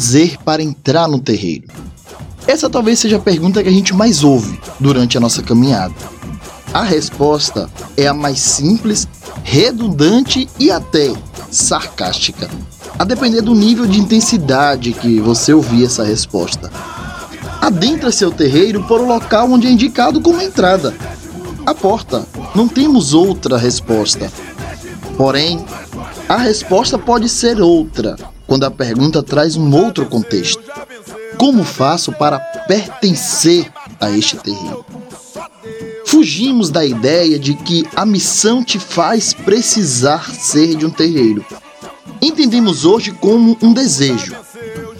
fazer para entrar no terreiro? Essa talvez seja a pergunta que a gente mais ouve durante a nossa caminhada. A resposta é a mais simples, redundante e até sarcástica, a depender do nível de intensidade que você ouvir essa resposta. Adentra seu terreiro por o local onde é indicado como entrada. A porta. Não temos outra resposta. Porém, a resposta pode ser outra quando a pergunta traz um outro contexto. Como faço para pertencer a este terreiro? Fugimos da ideia de que a missão te faz precisar ser de um terreiro. Entendemos hoje como um desejo.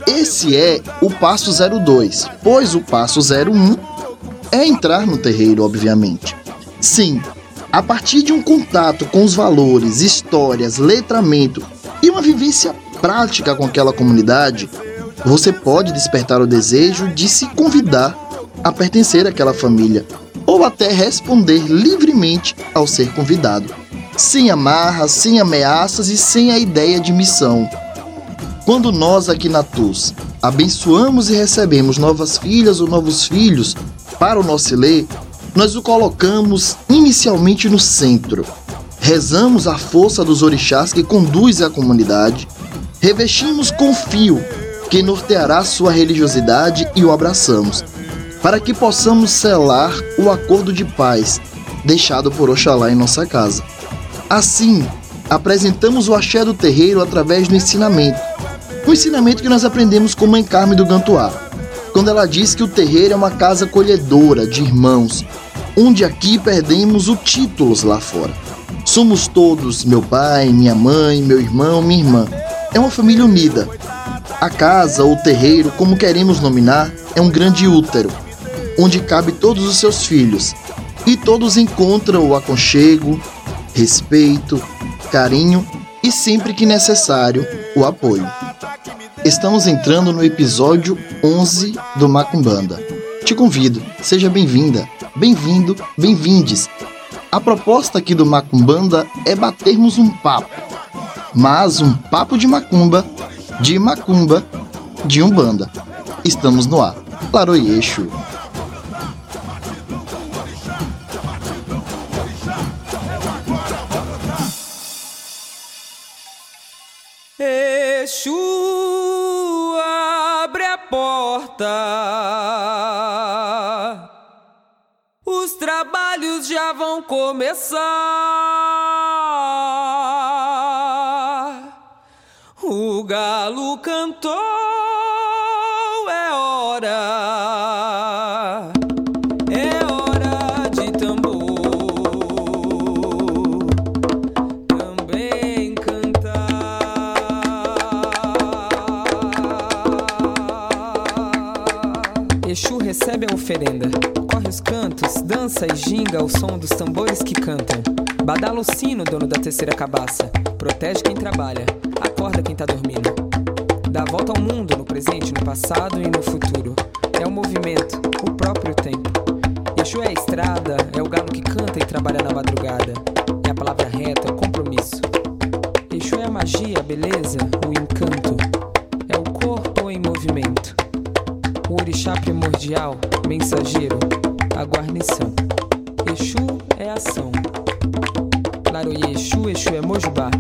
Esse é o passo 02, pois o passo 01 é entrar no terreiro, obviamente. Sim, a partir de um contato com os valores, histórias, letramento e uma vivência prática com aquela comunidade, você pode despertar o desejo de se convidar a pertencer àquela família ou até responder livremente ao ser convidado, sem amarras, sem ameaças e sem a ideia de missão. Quando nós aqui na TUS abençoamos e recebemos novas filhas ou novos filhos para o nosso ler, nós o colocamos inicialmente no centro. Rezamos a força dos orixás que conduzem a comunidade, revestimos com fio que norteará sua religiosidade e o abraçamos, para que possamos selar o acordo de paz deixado por Oxalá em nossa casa. Assim, apresentamos o axé do terreiro através do ensinamento, o ensinamento que nós aprendemos com Mãe Carme do Gantuá, quando ela diz que o terreiro é uma casa colhedora de irmãos, onde aqui perdemos o títulos lá fora. Somos todos, meu pai, minha mãe, meu irmão, minha irmã. É uma família unida, a casa ou terreiro, como queremos nominar, é um grande útero, onde cabe todos os seus filhos, e todos encontram o aconchego, respeito, carinho e sempre que necessário, o apoio. Estamos entrando no episódio 11 do Macumbanda. Te convido, seja bem-vinda, bem-vindo, bem-vindes. A proposta aqui do Macumbanda é batermos um papo, mas um papo de macumba de macumba, de umbanda. Estamos no ar. Laroyeixo. Exu abre a porta. Os trabalhos já vão começar. Cantou, é hora, é hora de tambor também cantar. Exu recebe a oferenda, corre os cantos, dança e ginga ao som dos tambores que cantam. Badala o sino, dono da terceira cabaça, protege quem trabalha acorda quem tá dormindo. Dá a volta ao mundo, no presente, no passado e no futuro. É o movimento, o próprio tempo. Exu é a estrada, é o galo que canta e trabalha na madrugada. É a palavra reta, é o compromisso. Exu é a magia, a beleza, o encanto. É o corpo em movimento. O orixá primordial, mensageiro, a guarnição. Exu é ação. Laroye Exu, Exu é Mojubá.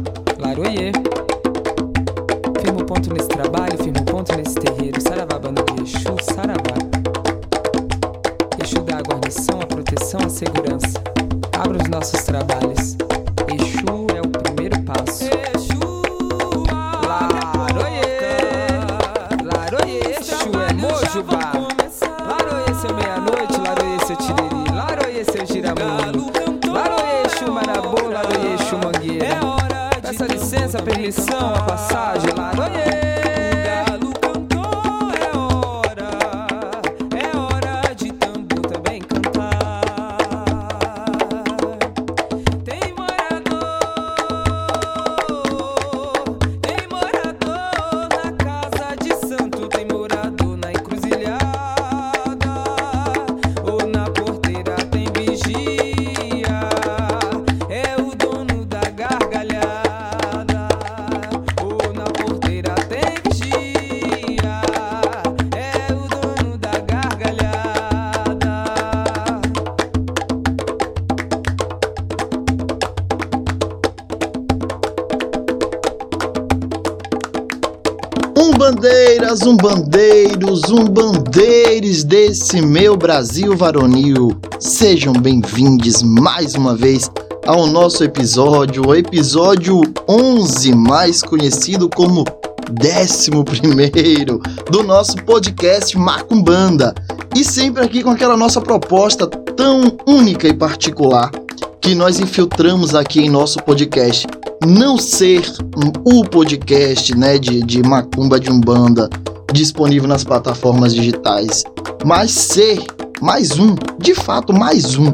Umbandeiras, umbandeiros, umbandeiros desse meu Brasil varonil, sejam bem-vindos mais uma vez ao nosso episódio, o episódio 11, mais conhecido como 11 do nosso podcast Macumbanda. E sempre aqui com aquela nossa proposta tão única e particular que nós infiltramos aqui em nosso podcast. Não ser o podcast né, de, de Macumba de Umbanda disponível nas plataformas digitais, mas ser mais um, de fato, mais um.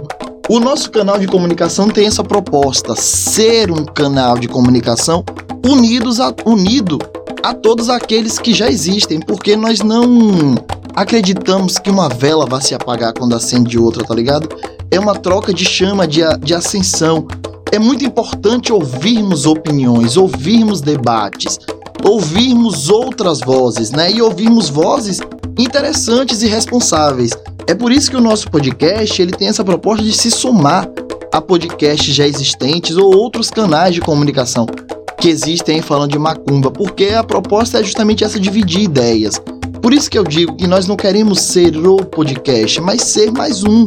O nosso canal de comunicação tem essa proposta: ser um canal de comunicação unidos a, unido a todos aqueles que já existem, porque nós não acreditamos que uma vela vai se apagar quando acende outra, tá ligado? É uma troca de chama, de, de ascensão é muito importante ouvirmos opiniões, ouvirmos debates, ouvirmos outras vozes, né? E ouvirmos vozes interessantes e responsáveis. É por isso que o nosso podcast ele tem essa proposta de se somar a podcasts já existentes ou outros canais de comunicação que existem falando de macumba, porque a proposta é justamente essa dividir ideias. Por isso que eu digo que nós não queremos ser o podcast, mas ser mais um,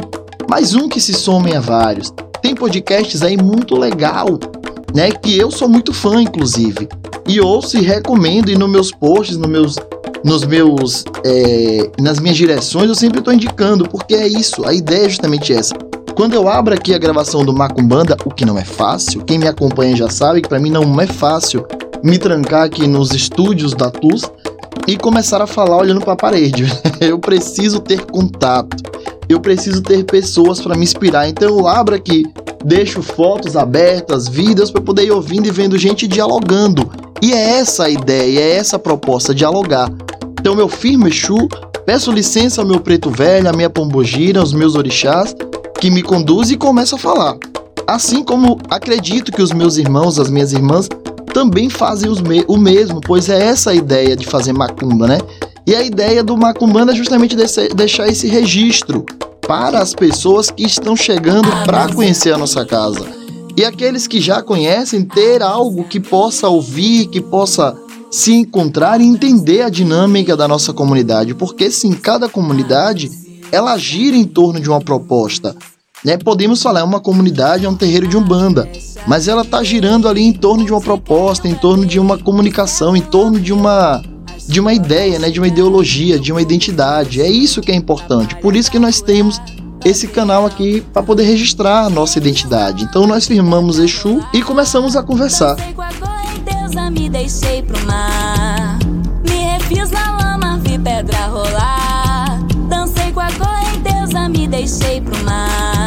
mais um que se somem a vários. Tem podcasts aí muito legal, né? Que eu sou muito fã, inclusive. E ouço e recomendo, e nos meus posts, nos meus, nos meus, é, nas minhas direções, eu sempre estou indicando, porque é isso, a ideia é justamente essa. Quando eu abro aqui a gravação do Macumbanda, o que não é fácil, quem me acompanha já sabe que para mim não é fácil me trancar aqui nos estúdios da TUS e começar a falar olhando para a parede. eu preciso ter contato eu preciso ter pessoas para me inspirar. Então eu abro aqui, deixo fotos abertas, vídeos para poder ir ouvindo e vendo gente dialogando. E é essa a ideia, é essa a proposta, dialogar. Então meu firme Exu, peço licença ao meu preto velho, à minha pombogira, aos meus orixás, que me conduz e começa a falar. Assim como acredito que os meus irmãos, as minhas irmãs, também fazem me o mesmo, pois é essa a ideia de fazer macumba, né? E a ideia do Macumbanda é justamente deixar esse registro para as pessoas que estão chegando para conhecer a nossa casa. E aqueles que já conhecem, ter algo que possa ouvir, que possa se encontrar e entender a dinâmica da nossa comunidade. Porque sim, cada comunidade ela gira em torno de uma proposta. Né? Podemos falar, é uma comunidade, é um terreiro de umbanda, mas ela está girando ali em torno de uma proposta, em torno de uma comunicação, em torno de uma de uma ideia, né, de uma ideologia, de uma identidade. É isso que é importante. Por isso que nós temos esse canal aqui para poder registrar a nossa identidade. Então nós firmamos Exu e começamos a conversar. Pedra rolar. Dancei com a correnteza, me deixei pro mar.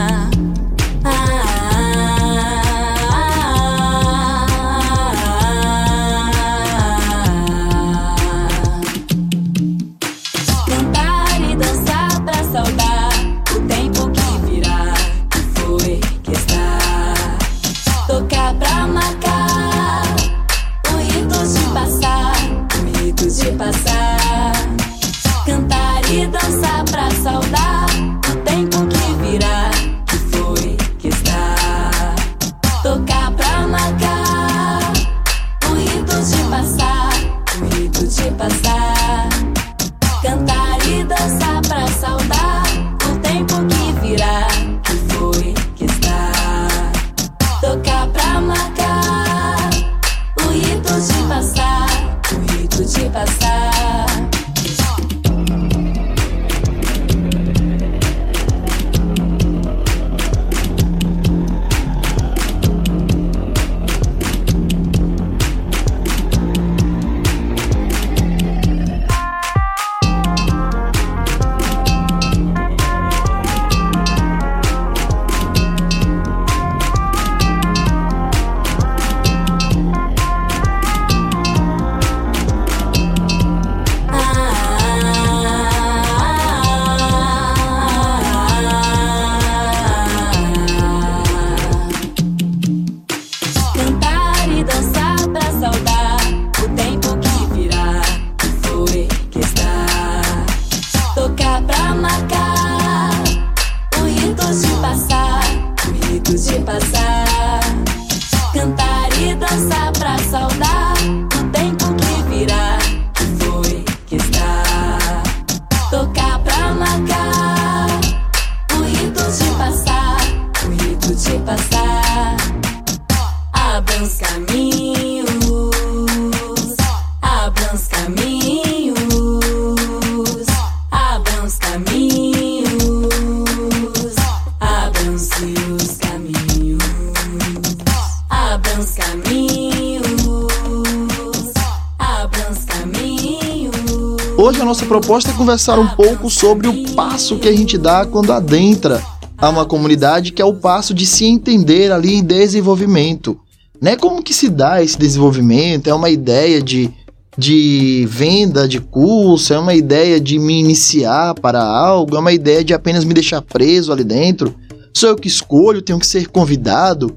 Conversar um pouco sobre o passo que a gente dá quando adentra a uma comunidade, que é o passo de se entender ali em desenvolvimento. Né? Como que se dá esse desenvolvimento? É uma ideia de, de venda de curso? É uma ideia de me iniciar para algo? É uma ideia de apenas me deixar preso ali dentro? Sou eu que escolho? Tenho que ser convidado?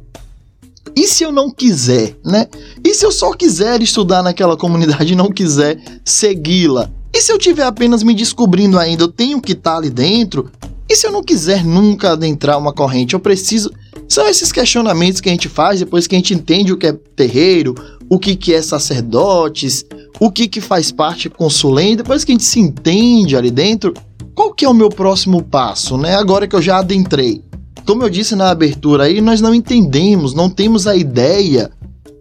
E se eu não quiser, né? E se eu só quiser estudar naquela comunidade e não quiser segui-la? E se eu tiver apenas me descobrindo ainda, eu tenho que estar tá ali dentro? E se eu não quiser nunca adentrar uma corrente, eu preciso. São esses questionamentos que a gente faz depois que a gente entende o que é terreiro, o que, que é sacerdotes, o que, que faz parte consulente, depois que a gente se entende ali dentro, qual que é o meu próximo passo, né? Agora que eu já adentrei. Como eu disse na abertura aí, nós não entendemos, não temos a ideia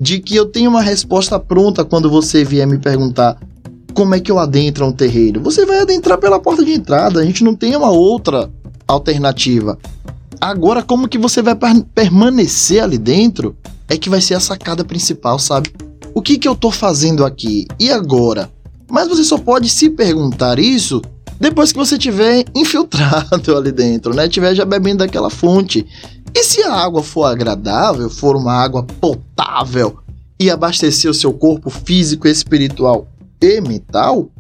de que eu tenho uma resposta pronta quando você vier me perguntar como é que eu adentro um terreiro. Você vai adentrar pela porta de entrada, a gente não tem uma outra alternativa. Agora, como que você vai permanecer ali dentro é que vai ser a sacada principal, sabe? O que que eu tô fazendo aqui? E agora? Mas você só pode se perguntar isso depois que você tiver infiltrado ali dentro, né? Tiver já bebendo daquela fonte. E se a água for agradável, for uma água potável e abastecer o seu corpo físico, espiritual e mental,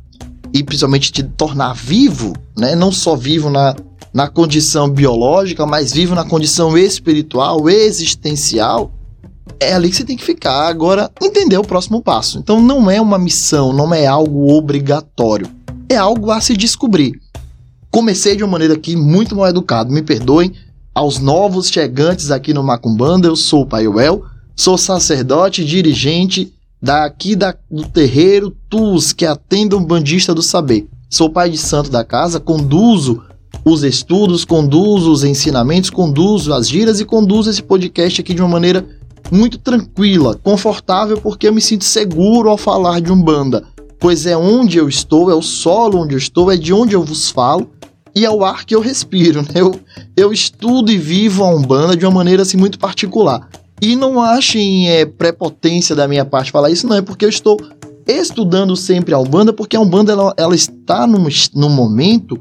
e principalmente te tornar vivo, né? Não só vivo na, na condição biológica, mas vivo na condição espiritual, existencial, é ali que você tem que ficar. Agora, entender o próximo passo. Então, não é uma missão, não é algo obrigatório é algo a se descobrir. Comecei de uma maneira aqui muito mal educado, me perdoem. Aos novos chegantes aqui no Macumbanda, eu sou o Paiuel, sou sacerdote dirigente daqui da, do terreiro TUS, que atende um bandista do saber. Sou pai de santo da casa, conduzo os estudos, conduzo os ensinamentos, conduzo as giras e conduzo esse podcast aqui de uma maneira muito tranquila, confortável, porque eu me sinto seguro ao falar de Umbanda pois é onde eu estou, é o solo onde eu estou, é de onde eu vos falo e é o ar que eu respiro. Né? Eu, eu estudo e vivo a Umbanda de uma maneira assim muito particular. E não achem é, prepotência da minha parte falar isso, não é porque eu estou estudando sempre a Umbanda, porque a Umbanda ela, ela está num, num momento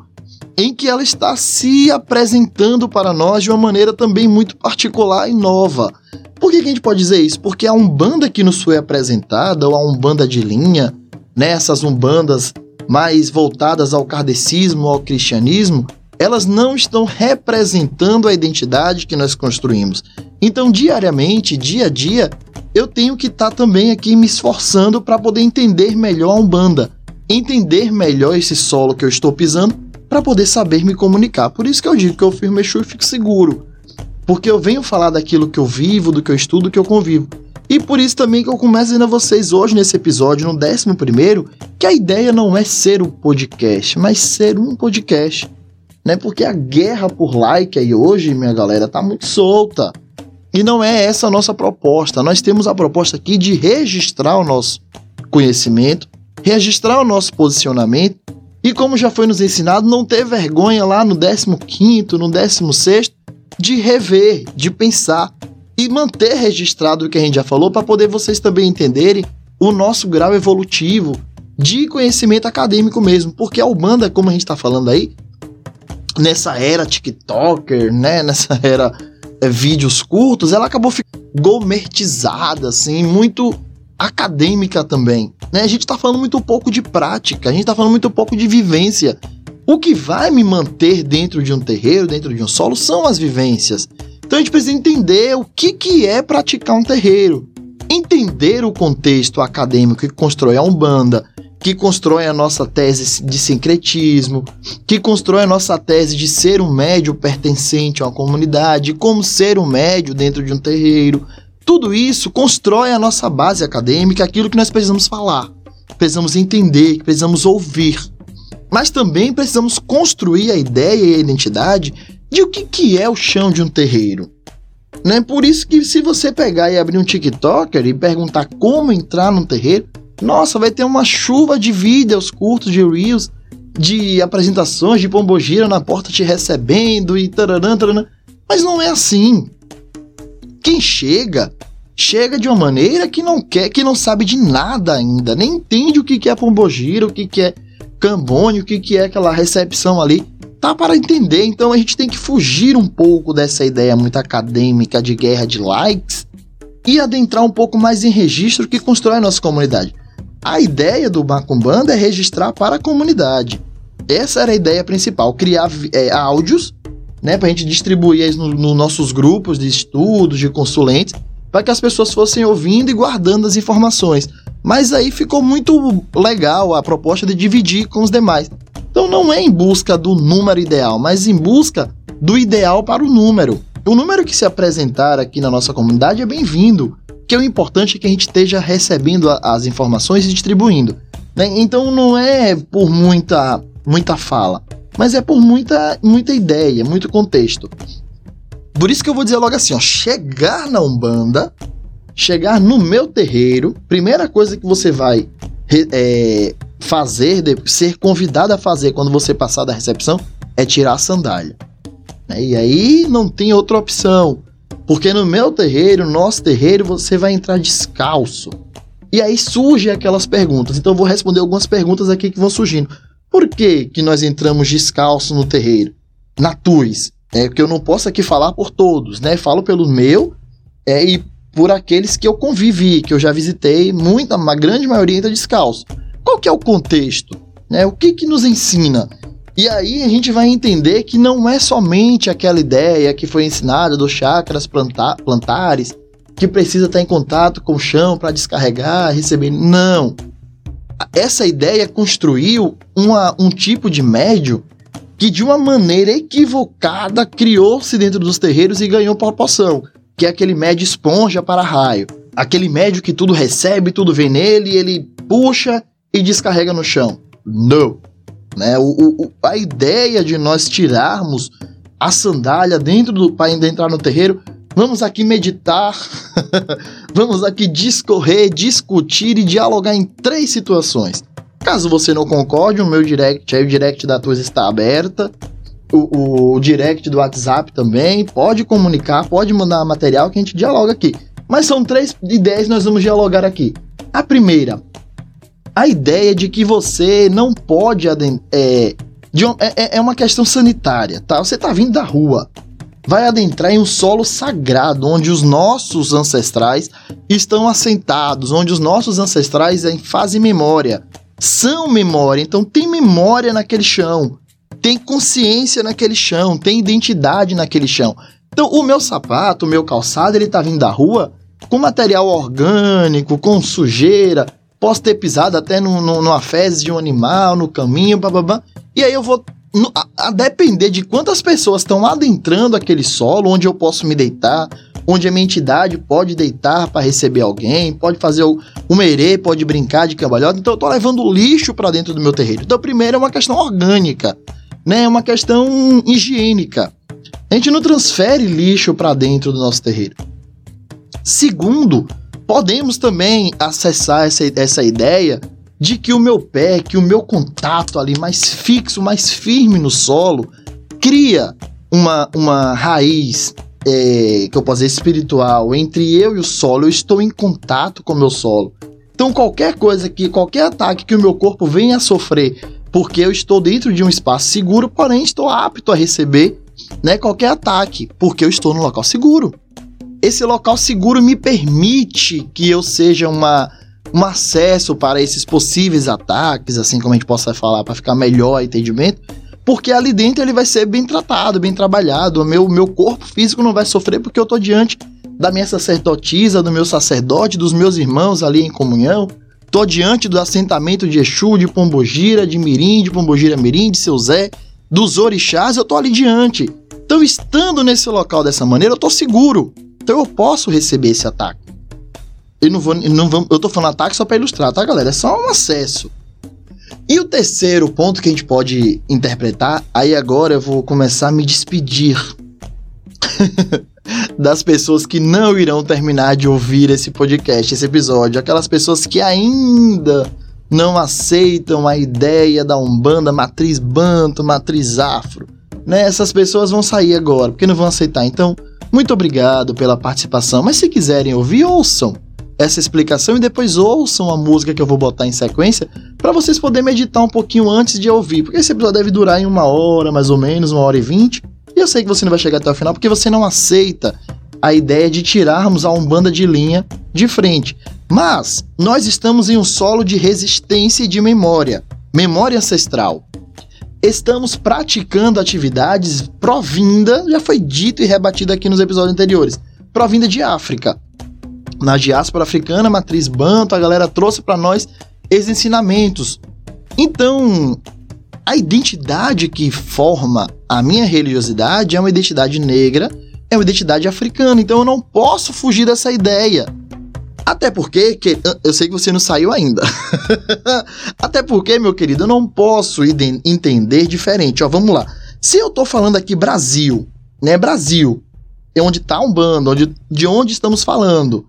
em que ela está se apresentando para nós de uma maneira também muito particular e nova. Por que, que a gente pode dizer isso? Porque a Umbanda que nos foi apresentada, ou a Umbanda de linha, nessas umbandas mais voltadas ao kardecismo, ao cristianismo, elas não estão representando a identidade que nós construímos. Então, diariamente, dia a dia, eu tenho que estar tá também aqui me esforçando para poder entender melhor a Umbanda, entender melhor esse solo que eu estou pisando, para poder saber me comunicar. Por isso que eu digo que eu firmo Exu e fico seguro. Porque eu venho falar daquilo que eu vivo, do que eu estudo, do que eu convivo. E por isso também que eu começo dizendo a vocês hoje nesse episódio, no 11 primeiro, que a ideia não é ser um podcast, mas ser um podcast. Né? Porque a guerra por like aí hoje, minha galera, tá muito solta. E não é essa a nossa proposta. Nós temos a proposta aqui de registrar o nosso conhecimento, registrar o nosso posicionamento e como já foi nos ensinado, não ter vergonha lá no 15 no 16 de rever, de pensar, e manter registrado o que a gente já falou para poder vocês também entenderem o nosso grau evolutivo de conhecimento acadêmico mesmo, porque a Ubanda, como a gente está falando aí, nessa era TikToker, né, nessa era é, vídeos curtos, ela acabou ficando gourmetizada, assim, muito acadêmica também, né? A gente está falando muito pouco de prática, a gente está falando muito pouco de vivência. O que vai me manter dentro de um terreiro, dentro de um solo, são as vivências. Então a gente precisa entender o que, que é praticar um terreiro. Entender o contexto acadêmico que constrói a Umbanda, que constrói a nossa tese de sincretismo, que constrói a nossa tese de ser um médio pertencente a uma comunidade, como ser um médio dentro de um terreiro. Tudo isso constrói a nossa base acadêmica, aquilo que nós precisamos falar, precisamos entender, precisamos ouvir. Mas também precisamos construir a ideia e a identidade de o que, que é o chão de um terreiro. Né? Por isso que se você pegar e abrir um TikToker e perguntar como entrar num terreiro, nossa, vai ter uma chuva de vídeos curtos, de reels, de apresentações, de pombogira na porta te recebendo e tararam. Mas não é assim. Quem chega, chega de uma maneira que não quer, que não sabe de nada ainda, nem entende o que é pombogira, o que é cambone, o que, que é aquela recepção ali, tá para entender. Então a gente tem que fugir um pouco dessa ideia muito acadêmica de guerra de likes e adentrar um pouco mais em registro que constrói a nossa comunidade. A ideia do Macumbanda é registrar para a comunidade. Essa era a ideia principal, criar é, áudios, né, para a gente distribuir nos no nossos grupos de estudos, de consulentes, para que as pessoas fossem ouvindo e guardando as informações. Mas aí ficou muito legal a proposta de dividir com os demais. Então não é em busca do número ideal, mas em busca do ideal para o número. O número que se apresentar aqui na nossa comunidade é bem-vindo, que o importante é que a gente esteja recebendo as informações e distribuindo. Né? Então não é por muita, muita fala, mas é por muita, muita ideia, muito contexto. Por isso que eu vou dizer logo assim, ó, chegar na Umbanda, chegar no meu terreiro, primeira coisa que você vai é, fazer, ser convidado a fazer quando você passar da recepção, é tirar a sandália. Né? E aí não tem outra opção. Porque no meu terreiro, no nosso terreiro, você vai entrar descalço. E aí surgem aquelas perguntas. Então eu vou responder algumas perguntas aqui que vão surgindo. Por que, que nós entramos descalço no terreiro? Na TUS. É que eu não posso aqui falar por todos, né? Falo pelo meu é, e por aqueles que eu convivi, que eu já visitei, muita, uma grande maioria entra descalço. Qual que é o contexto? Né? O que, que nos ensina? E aí a gente vai entender que não é somente aquela ideia que foi ensinada dos chakras planta plantares, que precisa estar em contato com o chão para descarregar, receber. Não. Essa ideia construiu uma, um tipo de médio que, de uma maneira equivocada, criou-se dentro dos terreiros e ganhou proporção, que é aquele médio esponja para raio. Aquele médio que tudo recebe, tudo vem nele, ele puxa e descarrega no chão. Não. Né? O, o, a ideia de nós tirarmos a sandália dentro do para entrar no terreiro, vamos aqui meditar, vamos aqui discorrer, discutir e dialogar em três situações. Caso você não concorde, o meu direct, aí o direct da TUS está aberta, o, o, direct do WhatsApp também, pode comunicar, pode mandar material que a gente dialoga aqui. Mas são três ideias que nós vamos dialogar aqui. A primeira, a ideia de que você não pode é, de, é, é, é uma questão sanitária, tá? Você tá vindo da rua, vai adentrar em um solo sagrado onde os nossos ancestrais estão assentados, onde os nossos ancestrais fazem memória, são memória, então tem memória naquele chão, tem consciência naquele chão, tem identidade naquele chão. Então o meu sapato, o meu calçado, ele tá vindo da rua com material orgânico, com sujeira, posso ter pisado até no, no, numa fezes de um animal, no caminho, bababá. E aí eu vou. No, a, a, depender de quantas pessoas estão adentrando aquele solo, onde eu posso me deitar, onde a minha entidade pode deitar para receber alguém, pode fazer o, o merê, pode brincar de cambalhota. Então eu tô levando lixo para dentro do meu terreiro. Então, primeiro é uma questão orgânica, né? É uma questão higiênica. A gente não transfere lixo para dentro do nosso terreiro. Segundo, podemos também acessar essa, essa ideia de que o meu pé, que o meu contato ali mais fixo, mais firme no solo, cria uma, uma raiz é, que eu posso dizer espiritual entre eu e o solo. Eu estou em contato com o meu solo. Então qualquer coisa que, qualquer ataque que o meu corpo venha a sofrer, porque eu estou dentro de um espaço seguro, porém estou apto a receber né, qualquer ataque, porque eu estou no local seguro esse local seguro me permite que eu seja uma, um acesso para esses possíveis ataques, assim como a gente possa falar, para ficar melhor entendimento, porque ali dentro ele vai ser bem tratado, bem trabalhado, o meu, meu corpo físico não vai sofrer porque eu estou diante da minha sacerdotisa, do meu sacerdote, dos meus irmãos ali em comunhão, estou diante do assentamento de Exu, de Pombogira, de Mirim, de Pombogira Mirim, de Seu Zé, dos orixás, eu estou ali diante. Então, estando nesse local dessa maneira, eu estou seguro. Então eu posso receber esse ataque. Eu não vou, não vou, eu tô falando ataque só para ilustrar, tá, galera? É só um acesso. E o terceiro ponto que a gente pode interpretar, aí agora eu vou começar a me despedir das pessoas que não irão terminar de ouvir esse podcast, esse episódio, aquelas pessoas que ainda não aceitam a ideia da Umbanda matriz banto, matriz afro, né? Essas pessoas vão sair agora, porque não vão aceitar. Então, muito obrigado pela participação, mas se quiserem ouvir, ouçam. essa explicação e depois ouçam a música que eu vou botar em sequência para vocês poderem meditar um pouquinho antes de ouvir, porque esse episódio deve durar em uma hora, mais ou menos, uma hora e vinte. E eu sei que você não vai chegar até o final porque você não aceita a ideia de tirarmos a Umbanda de linha de frente. Mas nós estamos em um solo de resistência e de memória, memória ancestral. Estamos praticando atividades provinda, já foi dito e rebatido aqui nos episódios anteriores, provinda de África. Na diáspora africana, matriz banto, a galera trouxe para nós esses ensinamentos. Então, a identidade que forma a minha religiosidade é uma identidade negra é uma identidade africana, então eu não posso fugir dessa ideia. Até porque, que, eu sei que você não saiu ainda. Até porque, meu querido, eu não posso entender diferente. Ó, vamos lá. Se eu tô falando aqui Brasil, né? Brasil, é onde tá um bando, onde, de onde estamos falando.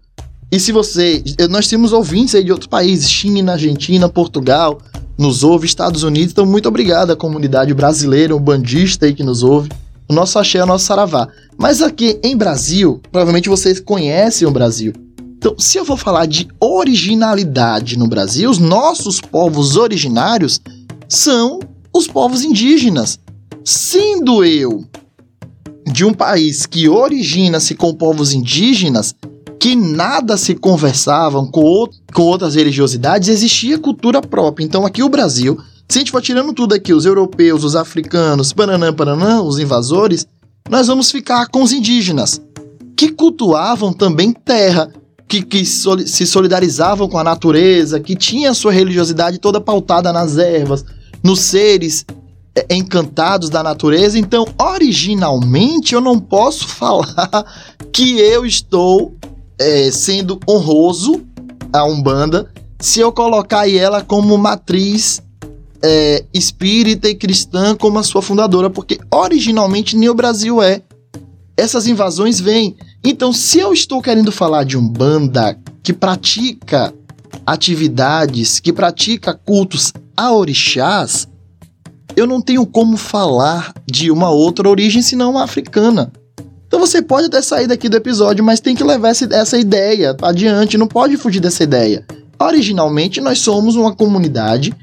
E se você. Nós temos ouvintes aí de outros países, China, Argentina, Portugal, nos ouve, Estados Unidos. Então, muito obrigado à comunidade brasileira, um bandista aí que nos ouve. O nosso axé é o nosso saravá. Mas aqui em Brasil, provavelmente vocês conhecem o Brasil. Então, se eu vou falar de originalidade no Brasil, os nossos povos originários são os povos indígenas. Sendo eu de um país que origina-se com povos indígenas, que nada se conversavam com, com outras religiosidades, existia cultura própria. Então, aqui o Brasil se a gente for tirando tudo aqui, os europeus, os africanos, paranã, os invasores, nós vamos ficar com os indígenas, que cultuavam também terra, que, que se solidarizavam com a natureza, que tinha a sua religiosidade toda pautada nas ervas, nos seres é, encantados da natureza. Então, originalmente, eu não posso falar que eu estou é, sendo honroso a Umbanda se eu colocar ela como matriz é, espírita e cristã como a sua fundadora, porque originalmente nem o Brasil é. Essas invasões vêm. Então, se eu estou querendo falar de um banda que pratica atividades, que pratica cultos a orixás, eu não tenho como falar de uma outra origem senão africana. Então você pode até sair daqui do episódio, mas tem que levar essa, ideia adiante, não pode fugir dessa ideia. Originalmente, nós somos uma comunidade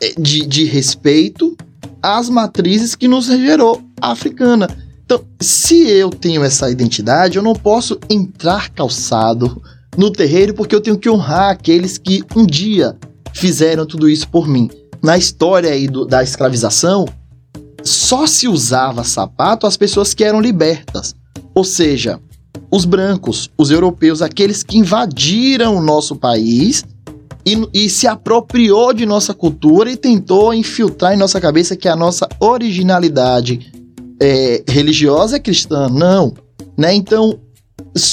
é, de, de respeito às matrizes que nos gerou africana. Então, se eu tenho essa identidade, eu não posso entrar calçado no terreiro porque eu tenho que honrar aqueles que um dia fizeram tudo isso por mim. Na história aí do, da escravização, só se usava sapato as pessoas que eram libertas. Ou seja, os brancos, os europeus, aqueles que invadiram o nosso país e, e, se apropriou de nossa cultura e tentou infiltrar em nossa cabeça que a nossa originalidade é, religiosa é cristã. Não. Né? Então,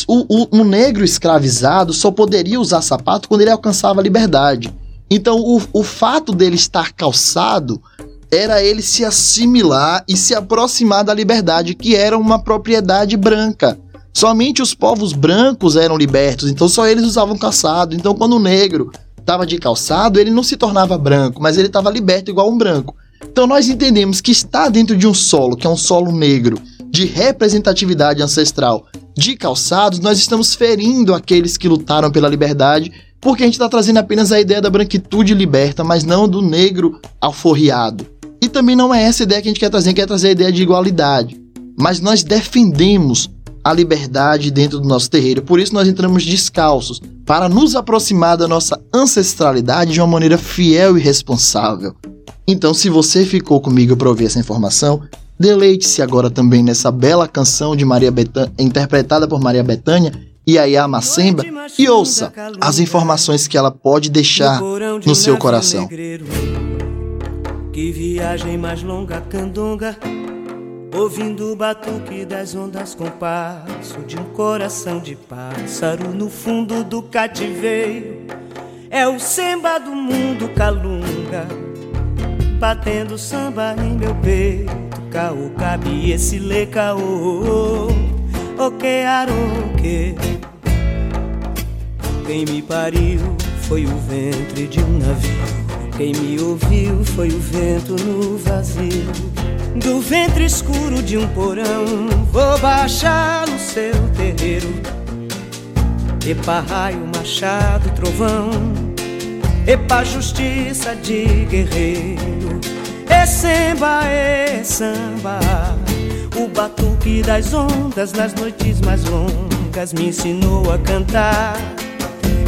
o, o, o, negro escravizado só poderia usar sapato quando ele alcançava a liberdade. Então, o, o fato dele estar calçado era ele se assimilar e se aproximar da liberdade, que era uma propriedade branca. Somente os povos brancos eram libertos, então só eles usavam calçado. Então, quando o negro estava de calçado, ele não se tornava branco, mas ele estava liberto igual um branco. Então nós entendemos que está dentro de um solo, que é um solo negro, de representatividade ancestral, de calçados, nós estamos ferindo aqueles que lutaram pela liberdade, porque a gente está trazendo apenas a ideia da branquitude liberta, mas não do negro alforriado. E também não é essa ideia que a gente quer trazer, a gente quer trazer a ideia de igualdade. Mas nós defendemos a liberdade dentro do nosso terreiro. Por isso nós entramos descalços, para nos aproximar da nossa ancestralidade de uma maneira fiel e responsável. Então, se você ficou comigo para ouvir essa informação, deleite-se agora também nessa bela canção de Maria Betânia, interpretada por Maria Betânia e a Macemba e ouça as informações que ela pode deixar no seu coração. Que viagem mais longa, candonga Ouvindo o batuque das ondas com passo de um coração de pássaro no fundo do cativeiro. É o samba do mundo calunga, batendo samba em meu peito. Caô, cabe esse lê caô, o que aroque. Quem me pariu foi o ventre de um navio. Quem me ouviu foi o vento no vazio. Do ventre escuro de um porão, vou baixar no seu terreiro. Epa raio, machado, trovão Epa justiça de guerreiro E samba, e samba. O batuque das ondas nas noites mais longas Me ensinou a cantar.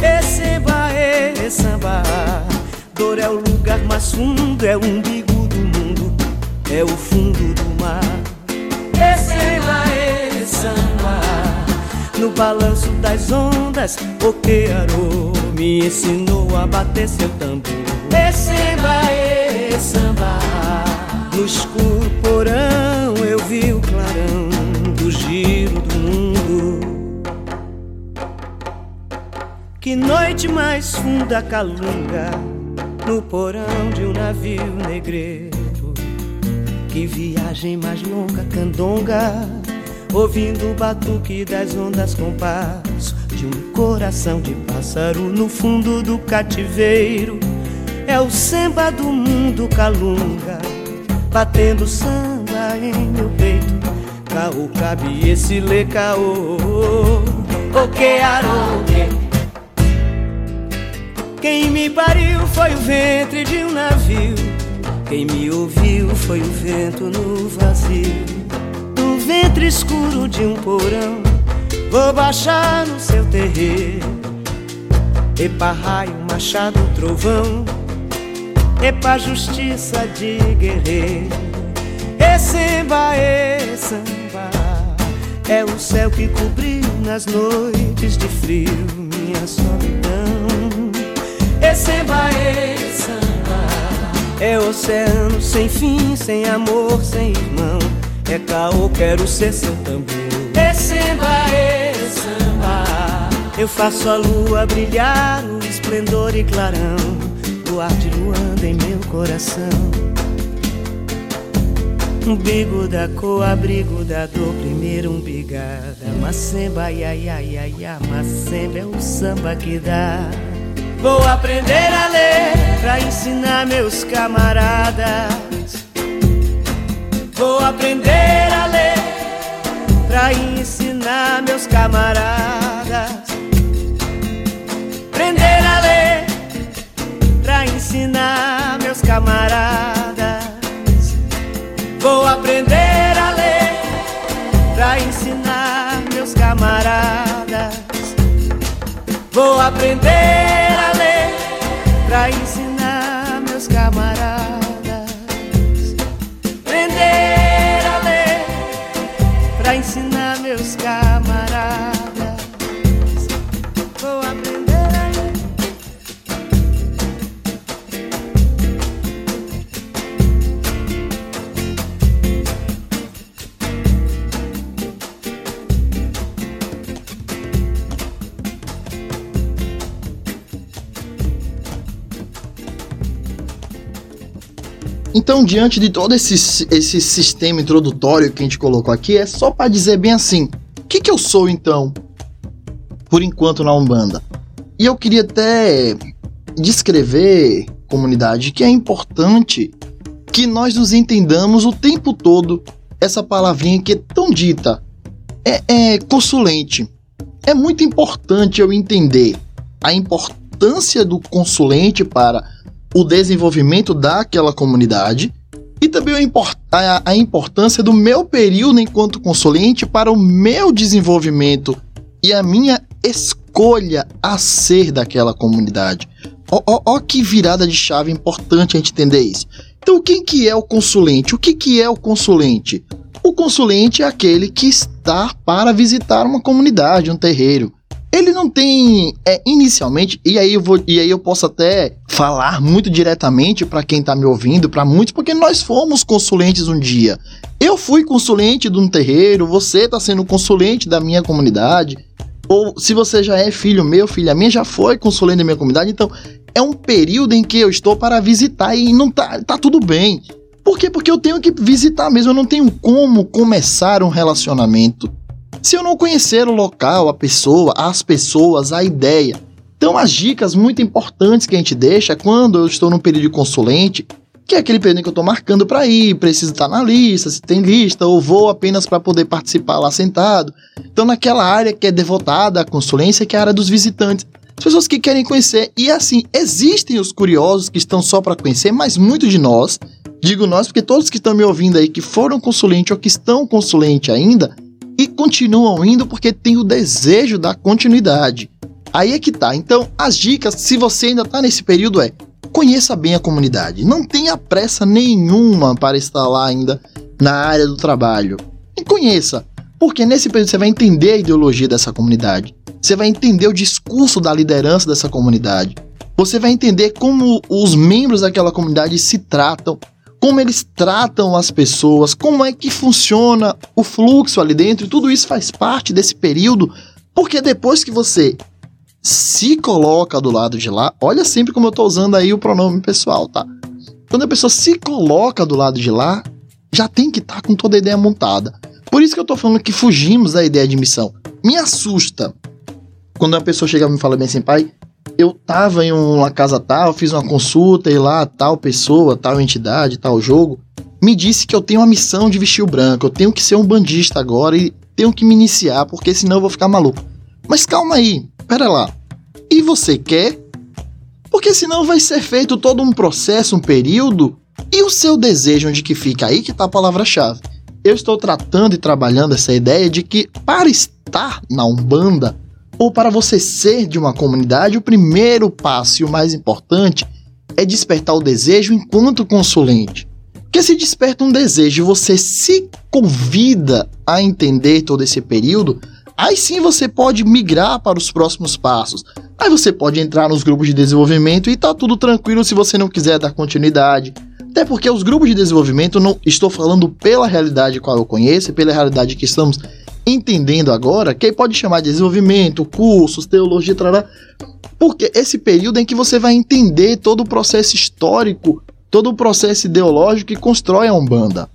E samba, e samba. Dor é o lugar mais fundo, é o umbigo do mundo É o fundo do mar. E samba, e samba. No balanço das ondas, o que arou me ensinou a bater seu tambor. E samba, e samba. No escuro porão eu vi o clarão do giro do mundo. Que noite mais funda calunga no porão de um navio negreiro. Que viagem mais longa, candonga Ouvindo o batuque das ondas com passo De um coração de pássaro no fundo do cativeiro É o samba do mundo calunga Batendo samba em meu peito. Caô, cabe esse lê caô. O que aroque Quem me pariu foi o ventre de um navio. Quem me ouviu foi o vento no vazio. Ventre escuro de um porão, vou baixar no seu terreiro. Epa raio, machado, trovão, epa justiça de guerreiro. E samba, e samba, é o céu que cobriu nas noites de frio minha solidão. E samba, e samba, é oceano sem fim, sem amor, sem irmão é caô, quero ser seu tambor. É samba, é samba. Eu faço a lua brilhar, o esplendor e clarão. O ar de luanda em meu coração. Umbigo da cor, abrigo da dor, primeiro umbigada. Macemba, ia, ia, ia, ia, macemba é o samba que dá. Vou aprender a ler pra ensinar meus camaradas. Vou aprender a ler pra ensinar meus camaradas. Aprender a ler ensinar meus camaradas. Vou aprender a ler pra ensinar meus camaradas. Vou aprender a ler pra ensinar Então, diante de todo esse, esse sistema introdutório que a gente colocou aqui, é só para dizer bem assim: o que, que eu sou então, por enquanto na Umbanda? E eu queria até descrever, comunidade, que é importante que nós nos entendamos o tempo todo essa palavrinha que é tão dita. É, é consulente. É muito importante eu entender a importância do consulente para o desenvolvimento daquela comunidade e também a, import a, a importância do meu período enquanto consulente para o meu desenvolvimento e a minha escolha a ser daquela comunidade. Ó, ó, ó, que virada de chave importante a gente entender isso. Então, quem que é o consulente? O que, que é o consulente? O consulente é aquele que está para visitar uma comunidade, um terreiro ele não tem é, inicialmente e aí eu vou e aí eu posso até falar muito diretamente para quem tá me ouvindo, para muitos, porque nós fomos consulentes um dia. Eu fui consulente de um terreiro, você tá sendo consulente da minha comunidade. Ou se você já é filho meu, filha minha, já foi consulente da minha comunidade, então é um período em que eu estou para visitar e não tá, tá tudo bem. Por quê? Porque eu tenho que visitar mesmo, eu não tenho como começar um relacionamento se eu não conhecer o local, a pessoa, as pessoas, a ideia. Então, as dicas muito importantes que a gente deixa quando eu estou num período consulente que é aquele período que eu estou marcando para ir, preciso estar na lista, se tem lista, ou vou apenas para poder participar lá sentado. Então, naquela área que é devotada à consulência, que é a área dos visitantes. As pessoas que querem conhecer. E assim, existem os curiosos que estão só para conhecer, mas muitos de nós, digo nós, porque todos que estão me ouvindo aí, que foram consulente ou que estão consulente ainda, continuam indo porque tem o desejo da continuidade. Aí é que tá. Então, as dicas, se você ainda tá nesse período, é conheça bem a comunidade. Não tenha pressa nenhuma para estar lá ainda na área do trabalho. E conheça, porque nesse período você vai entender a ideologia dessa comunidade. Você vai entender o discurso da liderança dessa comunidade. Você vai entender como os membros daquela comunidade se tratam, como eles tratam as pessoas, como é que funciona o fluxo ali dentro, tudo isso faz parte desse período, porque depois que você se coloca do lado de lá, olha sempre como eu estou usando aí o pronome pessoal, tá? Quando a pessoa se coloca do lado de lá, já tem que estar tá com toda a ideia montada. Por isso que eu estou falando que fugimos da ideia de missão. Me assusta quando uma pessoa chega e me fala bem assim, pai, eu tava em uma casa tal, fiz uma consulta e lá tal pessoa, tal entidade, tal jogo, me disse que eu tenho uma missão de vestir o branco, eu tenho que ser um bandista agora e tenho que me iniciar, porque senão eu vou ficar maluco. Mas calma aí, pera lá. E você quer? Porque senão vai ser feito todo um processo, um período, e o seu desejo onde que fica aí que tá a palavra-chave. Eu estou tratando e trabalhando essa ideia de que para estar na Umbanda ou para você ser de uma comunidade, o primeiro passo e o mais importante é despertar o desejo enquanto consulente. Porque se desperta um desejo e você se convida a entender todo esse período, Aí sim você pode migrar para os próximos passos. Aí você pode entrar nos grupos de desenvolvimento e tá tudo tranquilo se você não quiser dar continuidade. Até porque os grupos de desenvolvimento, não estou falando pela realidade qual eu conheço, pela realidade que estamos entendendo agora, que aí pode chamar de desenvolvimento, cursos, teologia, trará, porque esse período em que você vai entender todo o processo histórico, todo o processo ideológico que constrói a Umbanda.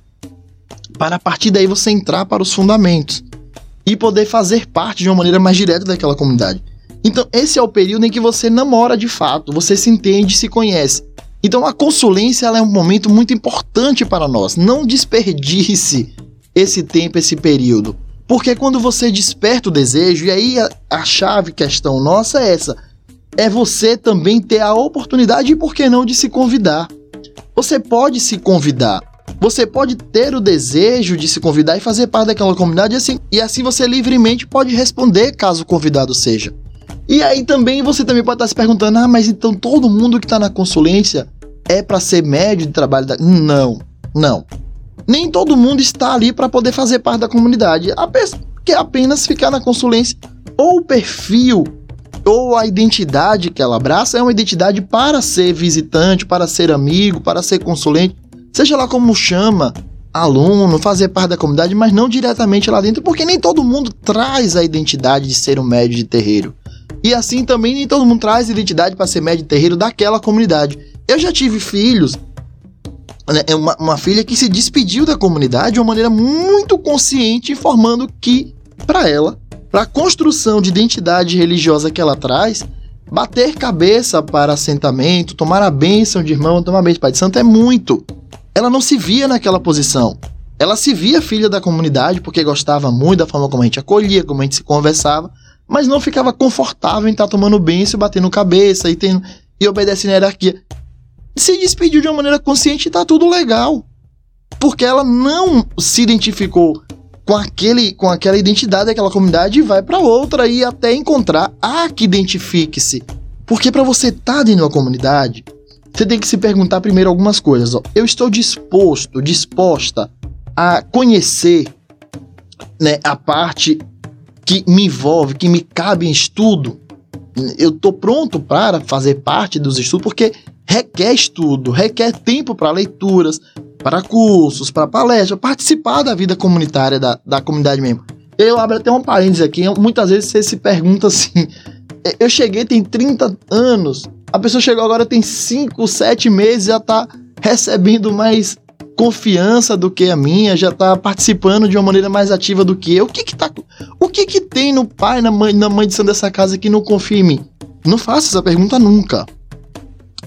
Para a partir daí você entrar para os fundamentos e poder fazer parte de uma maneira mais direta daquela comunidade. Então, esse é o período em que você namora de fato, você se entende, se conhece. Então, a consulência é um momento muito importante para nós. Não desperdice esse tempo, esse período. Porque quando você desperta o desejo, e aí a, a chave questão nossa é essa: é você também ter a oportunidade e, por que não, de se convidar. Você pode se convidar, você pode ter o desejo de se convidar e fazer parte daquela comunidade assim, e assim você livremente pode responder caso o convidado seja. E aí também você também pode estar se perguntando: "Ah, mas então todo mundo que está na consulência é para ser médio de trabalho da Não, não. Nem todo mundo está ali para poder fazer parte da comunidade. A pessoa quer apenas ficar na consulência ou o perfil ou a identidade que ela abraça é uma identidade para ser visitante, para ser amigo, para ser consulente seja lá como chama, aluno, fazer parte da comunidade, mas não diretamente lá dentro, porque nem todo mundo traz a identidade de ser um médio de terreiro. E assim também nem todo mundo traz a identidade para ser médio de terreiro daquela comunidade. Eu já tive filhos, é uma, uma filha que se despediu da comunidade de uma maneira muito consciente, informando que, para ela, para a construção de identidade religiosa que ela traz, bater cabeça para assentamento, tomar a bênção de irmão, tomar a bênção de pai de santo é muito ela não se via naquela posição. Ela se via filha da comunidade porque gostava muito da forma como a gente acolhia, como a gente se conversava, mas não ficava confortável em estar tá tomando bênção, batendo cabeça e, tendo, e obedecendo a hierarquia. Se despediu de uma maneira consciente e tá tudo legal. Porque ela não se identificou com, aquele, com aquela identidade daquela comunidade e vai para outra e até encontrar a que identifique-se. Porque para você estar tá dentro de uma comunidade, você tem que se perguntar primeiro algumas coisas. Ó. Eu estou disposto, disposta a conhecer né, a parte que me envolve, que me cabe em estudo. Eu estou pronto para fazer parte dos estudos, porque requer estudo, requer tempo para leituras, para cursos, para palestras, participar da vida comunitária da, da comunidade mesmo. Eu abro até um parênteses aqui, muitas vezes você se pergunta assim, eu cheguei tem 30 anos a pessoa chegou agora, tem 5, 7 meses, já tá recebendo mais confiança do que a minha, já tá participando de uma maneira mais ativa do que eu. O que que tá O que que tem no pai, na mãe, na mãe de santo dessa casa que não confia em mim? Não faça essa pergunta nunca.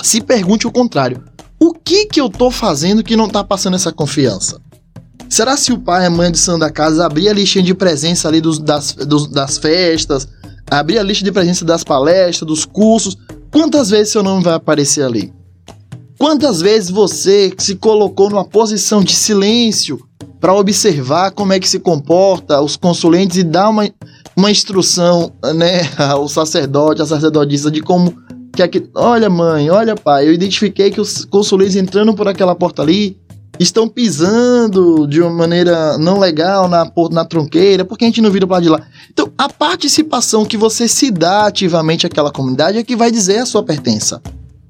Se pergunte o contrário. o que que eu tô fazendo que não tá passando essa confiança? Será se o pai e a mãe de da casa abrir a listinha de presença ali dos, das, dos, das festas, abrir a lista de presença das palestras, dos cursos, quantas vezes seu nome vai aparecer ali? Quantas vezes você se colocou numa posição de silêncio para observar como é que se comporta os consulentes e dar uma, uma instrução, né, ao sacerdote, à sacerdotisa de como que que, olha mãe, olha pai, eu identifiquei que os consulentes entrando por aquela porta ali estão pisando de uma maneira não legal na, na tronqueira, porque a gente não vira para de lá. Então, a participação que você se dá ativamente àquela comunidade é que vai dizer a sua pertença.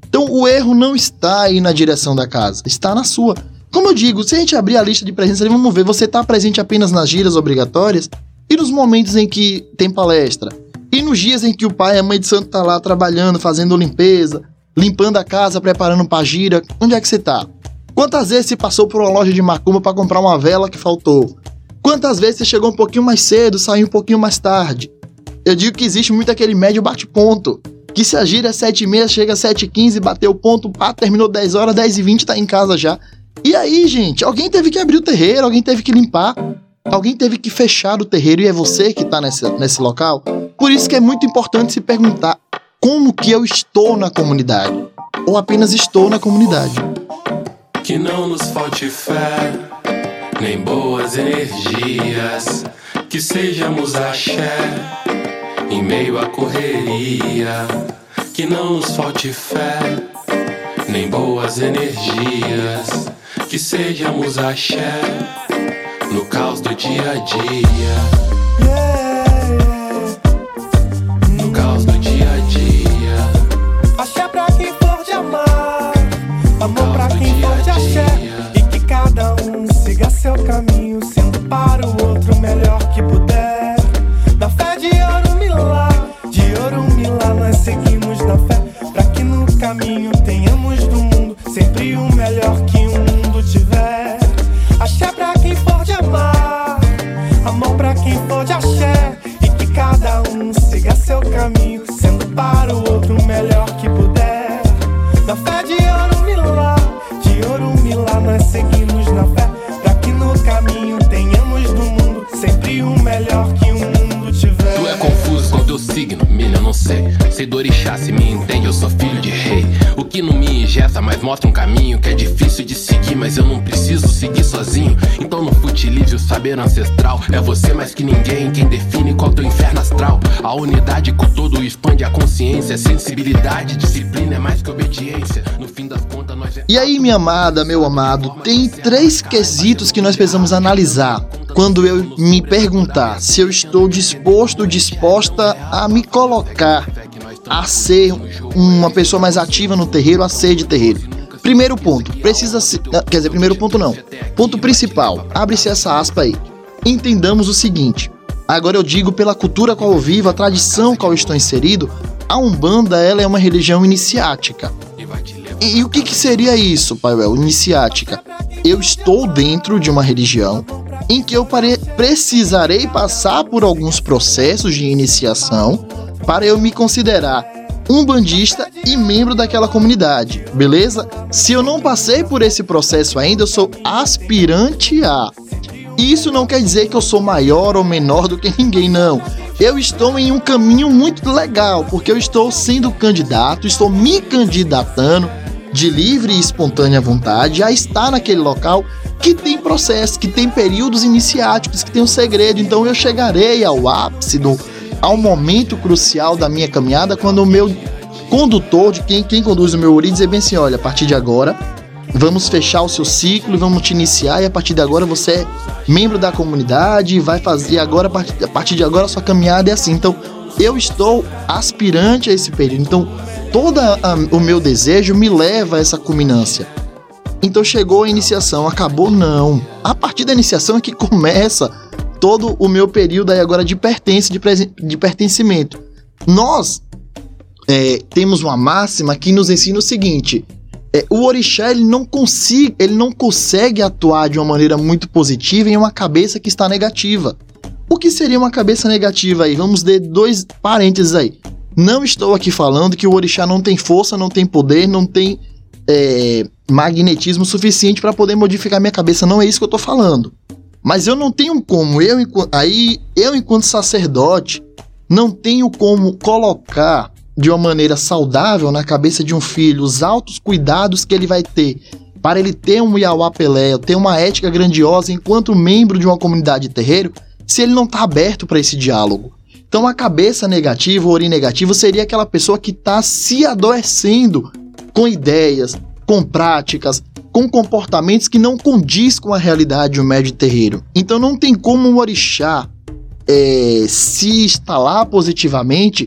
Então, o erro não está aí na direção da casa, está na sua. Como eu digo, se a gente abrir a lista de presença, vamos ver, você está presente apenas nas giras obrigatórias e nos momentos em que tem palestra. E nos dias em que o pai e a mãe de santo tá lá trabalhando, fazendo limpeza, limpando a casa, preparando para gira, onde é que você tá? Quantas vezes você passou por uma loja de macumba para comprar uma vela que faltou? Quantas vezes você chegou um pouquinho mais cedo, saiu um pouquinho mais tarde? Eu digo que existe muito aquele médio bate-ponto. Que se a gira é 7 e meia, chega às 7 e 15, bateu o ponto, pá, terminou 10 horas, 10 e 20, tá em casa já. E aí, gente, alguém teve que abrir o terreiro, alguém teve que limpar, alguém teve que fechar o terreiro e é você que tá nesse, nesse local. Por isso que é muito importante se perguntar como que eu estou na comunidade ou apenas estou na comunidade. Que não nos falte fé, nem boas energias, que sejamos axé em meio à correria. Que não nos falte fé, nem boas energias, que sejamos axé no caos do dia a dia. E aí, minha amada, meu amado, tem três quesitos que nós precisamos analisar quando eu me perguntar se eu estou disposto, disposta a me colocar a ser uma pessoa mais ativa no terreiro, a ser de terreiro. Primeiro ponto, precisa ser. Ah, quer dizer, primeiro ponto não. Ponto principal, abre-se essa aspa aí. Entendamos o seguinte. Agora eu digo pela cultura qual eu vivo, a tradição qual eu estou inserido, a Umbanda ela é uma religião iniciática. E, e o que, que seria isso, Paiuel? Iniciática. Eu estou dentro de uma religião em que eu precisarei passar por alguns processos de iniciação para eu me considerar um bandista e membro daquela comunidade, beleza? Se eu não passei por esse processo ainda, eu sou aspirante a. Isso não quer dizer que eu sou maior ou menor do que ninguém, não. Eu estou em um caminho muito legal, porque eu estou sendo candidato, estou me candidatando de livre e espontânea vontade a estar naquele local que tem processo, que tem períodos iniciáticos, que tem um segredo. Então eu chegarei ao ápice do, ao momento crucial da minha caminhada quando o meu condutor, de quem, quem conduz o meu Uri, dizer bem assim: olha, a partir de agora vamos fechar o seu ciclo vamos te iniciar e a partir de agora você é membro da comunidade vai fazer agora a partir de agora a sua caminhada é assim. Então, eu estou aspirante a esse período. Então, todo o meu desejo me leva a essa culminância. Então chegou a iniciação, acabou não. A partir da iniciação é que começa todo o meu período aí agora de pertence, de, de pertencimento. Nós é, temos uma máxima que nos ensina o seguinte: é, o orixá ele não, consiga, ele não consegue atuar de uma maneira muito positiva em uma cabeça que está negativa. O que seria uma cabeça negativa aí? Vamos dar dois parênteses aí. Não estou aqui falando que o orixá não tem força, não tem poder, não tem é, magnetismo suficiente para poder modificar minha cabeça. Não é isso que eu tô falando. Mas eu não tenho como, eu aí eu enquanto sacerdote, não tenho como colocar de uma maneira saudável na cabeça de um filho os altos cuidados que ele vai ter para ele ter um Yauá Pelé, ter uma ética grandiosa enquanto membro de uma comunidade terreiro, se ele não está aberto para esse diálogo. Então a cabeça negativa, o ori negativo, seria aquela pessoa que está se adoecendo com ideias, com práticas, com comportamentos que não condiz com a realidade do médio terreiro. Então não tem como o orixá é, se instalar positivamente,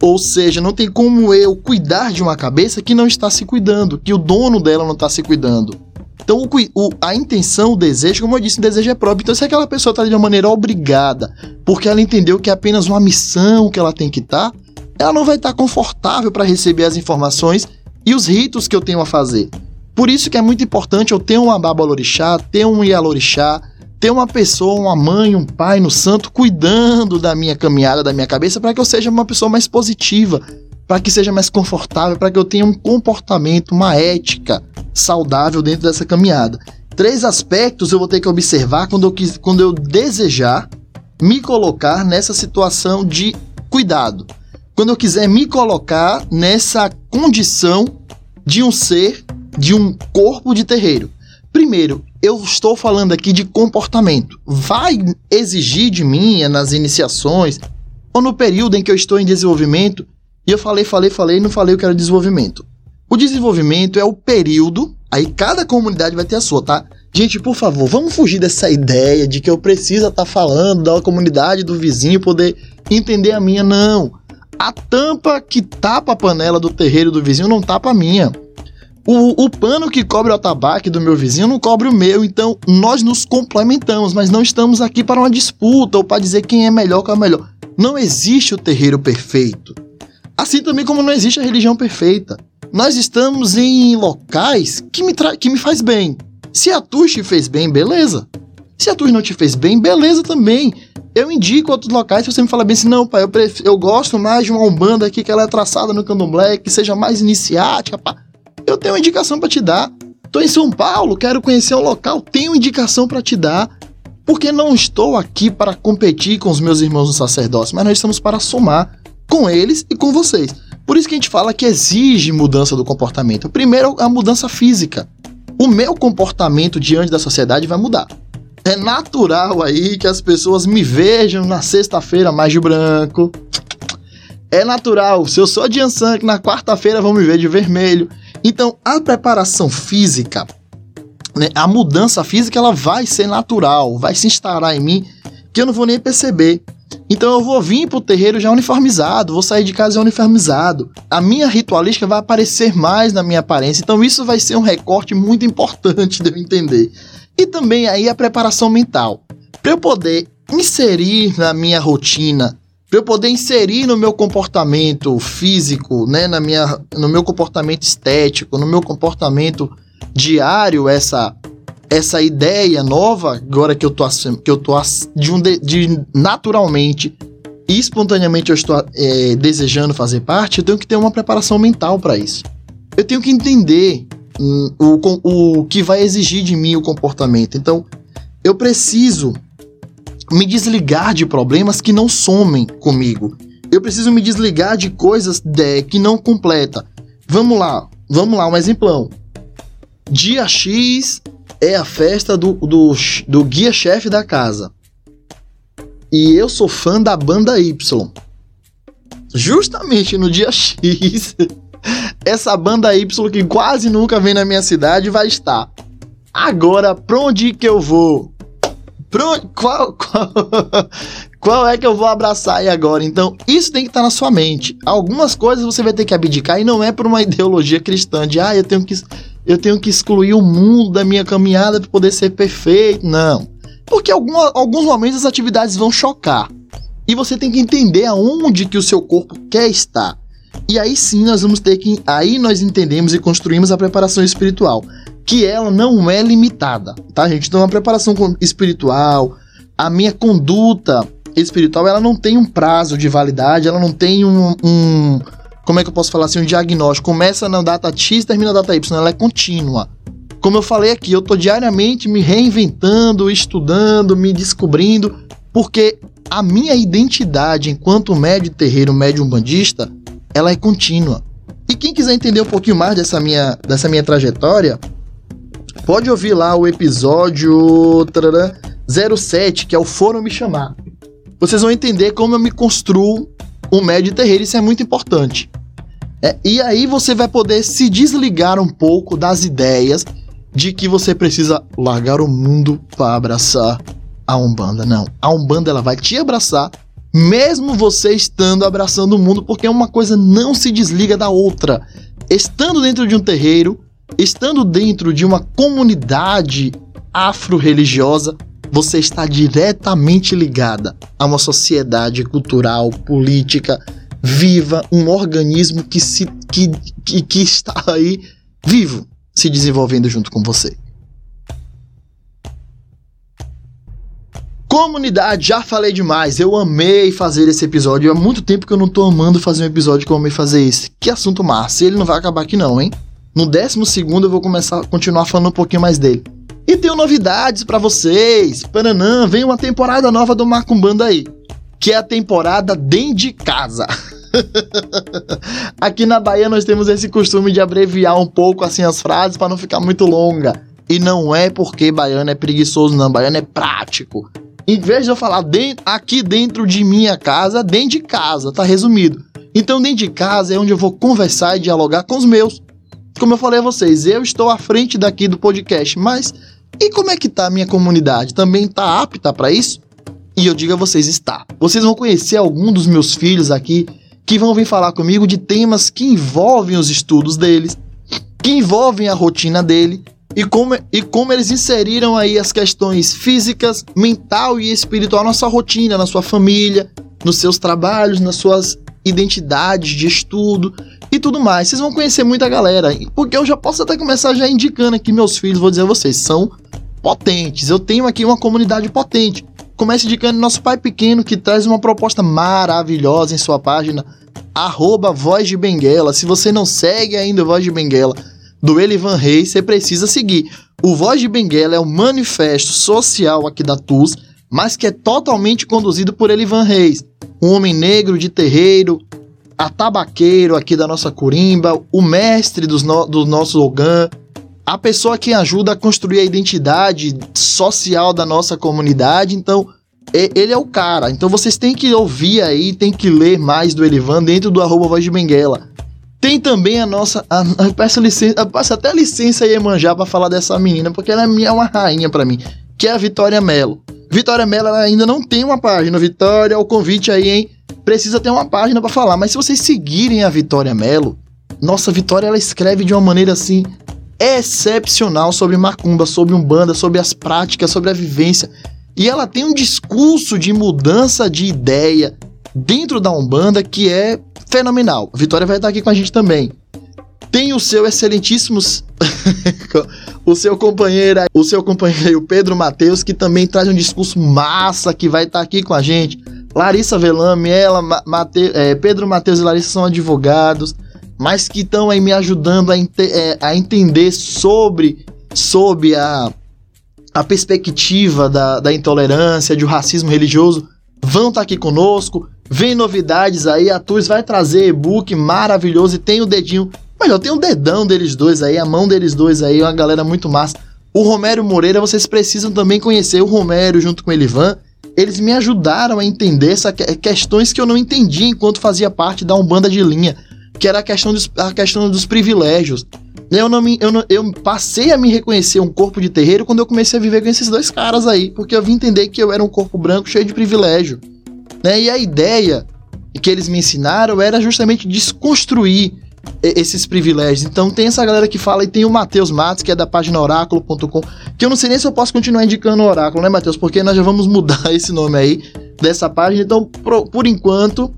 ou seja, não tem como eu cuidar de uma cabeça que não está se cuidando, que o dono dela não está se cuidando. Então, a intenção, o desejo, como eu disse, o desejo é próprio. Então, se aquela pessoa está de uma maneira obrigada, porque ela entendeu que é apenas uma missão que ela tem que estar, tá, ela não vai estar tá confortável para receber as informações para que seja mais confortável, para que eu tenha um comportamento, uma ética saudável dentro dessa caminhada. Três aspectos eu vou ter que observar quando eu, quando eu desejar me colocar nessa situação de cuidado. Quando eu quiser me colocar nessa condição de um ser, de um corpo de terreiro. Primeiro, eu estou falando aqui de comportamento. Vai exigir de mim nas iniciações ou no período em que eu estou em desenvolvimento e eu falei, falei, falei não falei o que era desenvolvimento. O desenvolvimento é o período, aí cada comunidade vai ter a sua, tá? Gente, por favor, vamos fugir dessa ideia de que eu preciso estar tá falando da comunidade do vizinho poder entender a minha. Não. A tampa que tapa a panela do terreiro do vizinho não tapa a minha. O, o pano que cobre o atabaque do meu vizinho não cobre o meu, então nós nos complementamos, mas não estamos aqui para uma disputa ou para dizer quem é melhor quem é melhor. Não existe o terreiro perfeito. Assim também como não existe a religião perfeita. Nós estamos em locais que me, que me faz bem. Se a tua te fez bem, beleza. Se a tua não te fez bem, beleza também. Eu indico outros locais se você me fala bem assim, não, pai, eu, eu gosto mais de uma Umbanda aqui que ela é traçada no candomblé, que seja mais iniciática, pá. Eu tenho uma indicação para te dar. Tô em São Paulo, quero conhecer um local, tenho indicação para te dar. Porque não estou aqui para competir com os meus irmãos no sacerdócio, mas nós estamos para somar com eles e com vocês. Por isso que a gente fala que exige mudança do comportamento. Primeiro, a mudança física. O meu comportamento diante da sociedade vai mudar. É natural aí que as pessoas me vejam na sexta-feira mais de branco. É natural, se eu sou de Ansan, que na quarta-feira vão me ver de vermelho. Então, a preparação física, né, a mudança física, ela vai ser natural, vai se instalar em mim, que eu não vou nem perceber. Então eu vou vir pro terreiro já uniformizado, vou sair de casa já uniformizado. A minha ritualística vai aparecer mais na minha aparência. Então isso vai ser um recorte muito importante de eu entender. E também aí a preparação mental. Para eu poder inserir na minha rotina, para eu poder inserir no meu comportamento físico, né, na minha, no meu comportamento estético, no meu comportamento diário essa essa ideia nova, agora que eu tô, que eu tô de, um de, de naturalmente e espontaneamente eu estou é, desejando fazer parte, eu tenho que ter uma preparação mental para isso. Eu tenho que entender hum, o, o que vai exigir de mim o comportamento. Então, eu preciso me desligar de problemas que não somem comigo. Eu preciso me desligar de coisas de, que não completa. Vamos lá, vamos lá, um exemplão. Dia X é a festa do, do, do guia-chefe da casa. E eu sou fã da banda Y. Justamente no dia X, essa banda Y que quase nunca vem na minha cidade vai estar. Agora, pra onde que eu vou? Pra qual, qual, qual é que eu vou abraçar aí agora? Então, isso tem que estar na sua mente. Algumas coisas você vai ter que abdicar e não é por uma ideologia cristã de, ah, eu tenho que eu tenho que excluir o mundo da minha caminhada para poder ser perfeito. Não. Porque algum, alguns momentos as atividades vão chocar. E você tem que entender aonde que o seu corpo quer estar. E aí sim nós vamos ter que. Aí nós entendemos e construímos a preparação espiritual. Que ela não é limitada, tá, gente? Então a preparação espiritual, a minha conduta espiritual, ela não tem um prazo de validade, ela não tem um, um como é que eu posso falar assim, um diagnóstico. Começa na data X, termina na data Y, ela é contínua. Como eu falei aqui, eu tô diariamente me reinventando, estudando, me descobrindo, porque a minha identidade enquanto médio terreiro, médium bandista, ela é contínua. E quem quiser entender um pouquinho mais dessa minha, dessa minha trajetória, pode ouvir lá o episódio 07, que é o Foram Me Chamar. Vocês vão entender como eu me construo um médio terreiro, isso é muito importante. É, e aí você vai poder se desligar um pouco das ideias de que você precisa largar o mundo para abraçar a Umbanda. Não, a Umbanda ela vai te abraçar mesmo você estando abraçando o mundo, porque uma coisa não se desliga da outra. Estando dentro de um terreiro, estando dentro de uma comunidade afro-religiosa, você está diretamente ligada a uma sociedade cultural, política, viva, um organismo que, se, que, que, que está aí vivo, se desenvolvendo junto com você. Comunidade, já falei demais. Eu amei fazer esse episódio. Há muito tempo que eu não tô amando fazer um episódio como eu amei fazer esse. Que assunto massa. Ele não vai acabar aqui não, hein? No décimo segundo eu vou começar continuar falando um pouquinho mais dele. E tenho novidades para vocês. Paranã, vem uma temporada nova do Macumbanda aí. Que é a temporada dentro de casa. Aqui na Bahia nós temos esse costume de abreviar um pouco assim as frases para não ficar muito longa. E não é porque baiano é preguiçoso, não. Baiano é prático. Em vez de eu falar dentro, aqui dentro de minha casa, dentro de casa, tá resumido. Então, dentro de casa é onde eu vou conversar e dialogar com os meus. Como eu falei a vocês, eu estou à frente daqui do podcast, mas e como é que tá a minha comunidade? Também tá apta para isso? E eu digo a vocês, está. Vocês vão conhecer algum dos meus filhos aqui que vão vir falar comigo de temas que envolvem os estudos deles, que envolvem a rotina dele e como, e como eles inseriram aí as questões físicas, mental e espiritual na sua rotina, na sua família, nos seus trabalhos, nas suas identidades de estudo e tudo mais. Vocês vão conhecer muita galera, porque eu já posso até começar já indicando aqui meus filhos, vou dizer a vocês, são potentes. Eu tenho aqui uma comunidade potente. Comece indicando nosso pai pequeno que traz uma proposta maravilhosa em sua página, arroba Voz de Benguela. Se você não segue ainda o Voz de Benguela, do Elivan Reis, você precisa seguir. O Voz de Benguela é um manifesto social aqui da TUS, mas que é totalmente conduzido por Elivan Reis, um homem negro de terreiro, atabaqueiro aqui da nossa Corimba, o mestre dos no, do nosso Ogan, a pessoa que ajuda a construir a identidade social da nossa comunidade. Então, ele é o cara. Então vocês têm que ouvir aí, tem que ler mais do Elivan dentro do arroba Voz de Benguela. Tem também a nossa. A, a, peço, licença, peço até licença aí, manjar, pra falar dessa menina, porque ela é uma rainha para mim, que é a Vitória Melo. Vitória Melo ainda não tem uma página. Vitória, o convite aí, hein? Precisa ter uma página para falar. Mas se vocês seguirem a Vitória Melo, nossa, Vitória ela escreve de uma maneira assim excepcional sobre macumba, sobre umbanda, sobre as práticas, sobre a vivência. E ela tem um discurso de mudança de ideia dentro da umbanda que é fenomenal. Vitória vai estar aqui com a gente também. Tem o seu excelentíssimo o seu companheiro, o seu companheiro Pedro Mateus, que também traz um discurso massa que vai estar aqui com a gente. Larissa Velame, ela, Mate, é, Pedro Mateus e Larissa são advogados, mas que estão aí me ajudando a, é, a entender sobre, sobre a, a perspectiva da, da intolerância, do racismo religioso. Vão estar aqui conosco. Vem novidades aí, a TUS vai trazer e-book maravilhoso e tem o dedinho. Melhor, tem o dedão deles dois aí, a mão deles dois aí, uma galera muito massa. O Romero Moreira, vocês precisam também conhecer o Romero junto com o Elivan. Eles me ajudaram a entender essas questões que eu não entendia enquanto fazia parte da Umbanda de linha, que era a questão dos, a questão dos privilégios. Eu, não me, eu, não, eu passei a me reconhecer um corpo de terreiro quando eu comecei a viver com esses dois caras aí, porque eu vim entender que eu era um corpo branco cheio de privilégio. Né? E a ideia que eles me ensinaram era justamente desconstruir esses privilégios. Então tem essa galera que fala e tem o Matheus Matos, que é da página oráculo.com, que eu não sei nem se eu posso continuar indicando o oráculo, né, Matheus? Porque nós já vamos mudar esse nome aí dessa página. Então, por, por enquanto,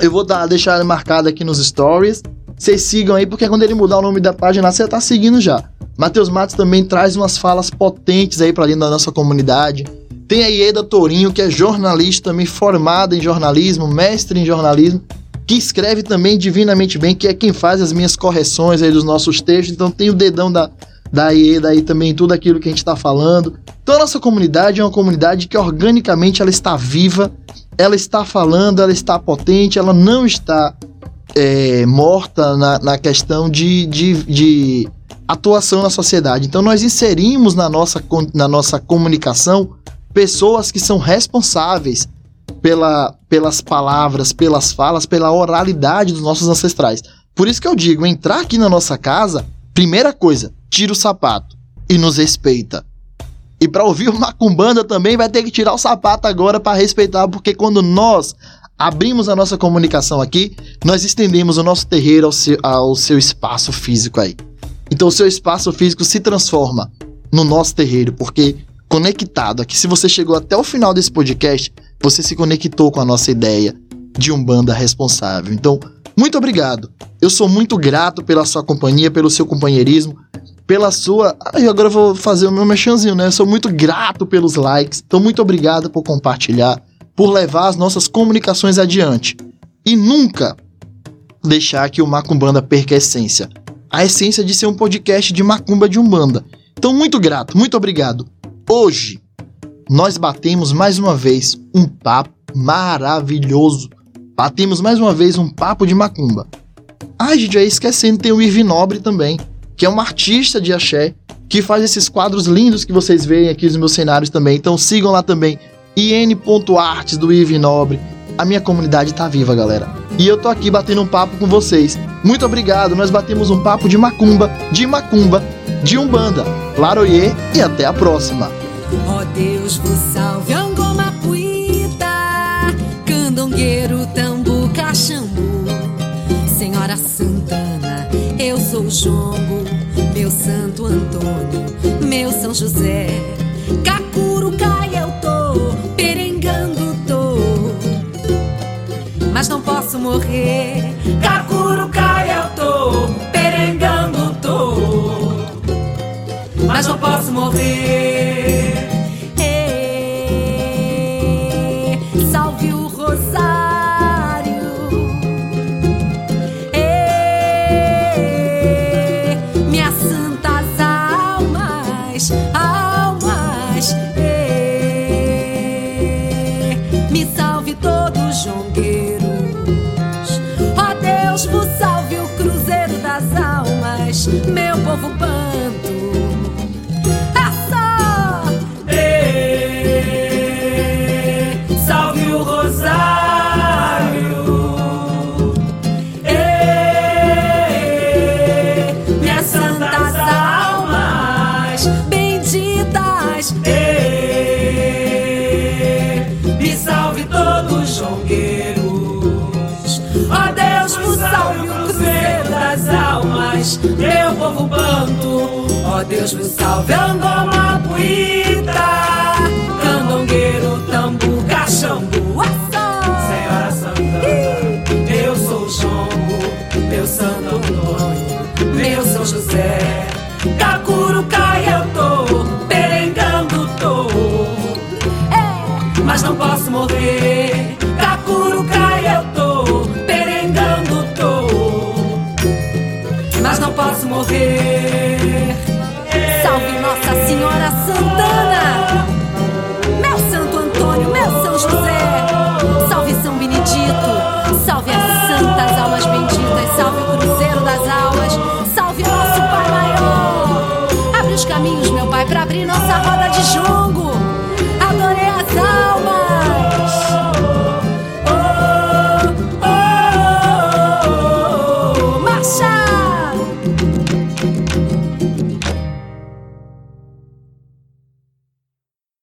eu vou dar, deixar marcado aqui nos stories. Vocês sigam aí, porque quando ele mudar o nome da página, você tá seguindo já. Matheus Matos também traz umas falas potentes aí para dentro da nossa comunidade tem a Ieda Torinho, que é jornalista também formada em jornalismo, mestre em jornalismo, que escreve também divinamente bem, que é quem faz as minhas correções aí dos nossos textos. Então tem o dedão da, da IEDA aí também, tudo aquilo que a gente está falando. Então a nossa comunidade é uma comunidade que organicamente ela está viva, ela está falando, ela está potente, ela não está é, morta na, na questão de, de, de atuação na sociedade. Então nós inserimos na nossa, na nossa comunicação pessoas que são responsáveis pela, pelas palavras, pelas falas, pela oralidade dos nossos ancestrais. Por isso que eu digo, entrar aqui na nossa casa, primeira coisa, tira o sapato e nos respeita. E para ouvir o Macumbanda também vai ter que tirar o sapato agora para respeitar, porque quando nós abrimos a nossa comunicação aqui, nós estendemos o nosso terreiro ao seu, ao seu espaço físico aí. Então o seu espaço físico se transforma no nosso terreiro, porque conectado aqui, se você chegou até o final desse podcast, você se conectou com a nossa ideia de um banda responsável. Então, muito obrigado. Eu sou muito grato pela sua companhia, pelo seu companheirismo, pela sua. Ah, agora eu vou fazer o meu mexanzinho, né? Eu sou muito grato pelos likes. Então, muito obrigado por compartilhar, por levar as nossas comunicações adiante. E nunca deixar que o Macumbanda perca a essência a essência de ser um podcast de macumba de umbanda. Então, muito grato, muito obrigado. Hoje, nós batemos mais uma vez um papo maravilhoso. Batemos mais uma vez um papo de macumba. Ai, gente, aí esquecendo, tem o Irvin Nobre também, que é um artista de axé, que faz esses quadros lindos que vocês veem aqui nos meus cenários também. Então sigam lá também, in.artes do Irvin Nobre. A minha comunidade tá viva, galera. E eu tô aqui batendo um papo com vocês. Muito obrigado, nós batemos um papo de macumba, de macumba, de umbanda. Laroie e até a próxima. Deus vos salve, Angoma Puita, Candongueiro, Tambu, Caxambu, Senhora Santana, eu sou o Jongo, meu Santo Antônio, meu São José, Cacurucaia eu tô, perengando tô, mas não posso morrer, Cacurucaia eu tô, perengando tô, mas não posso morrer. Meu povo Deus me salve, uma Puita, Candongueiro, Tambu, Caxambu, Senhora Santana, eu sou o Chombo, meu Santo Antônio, meu São José.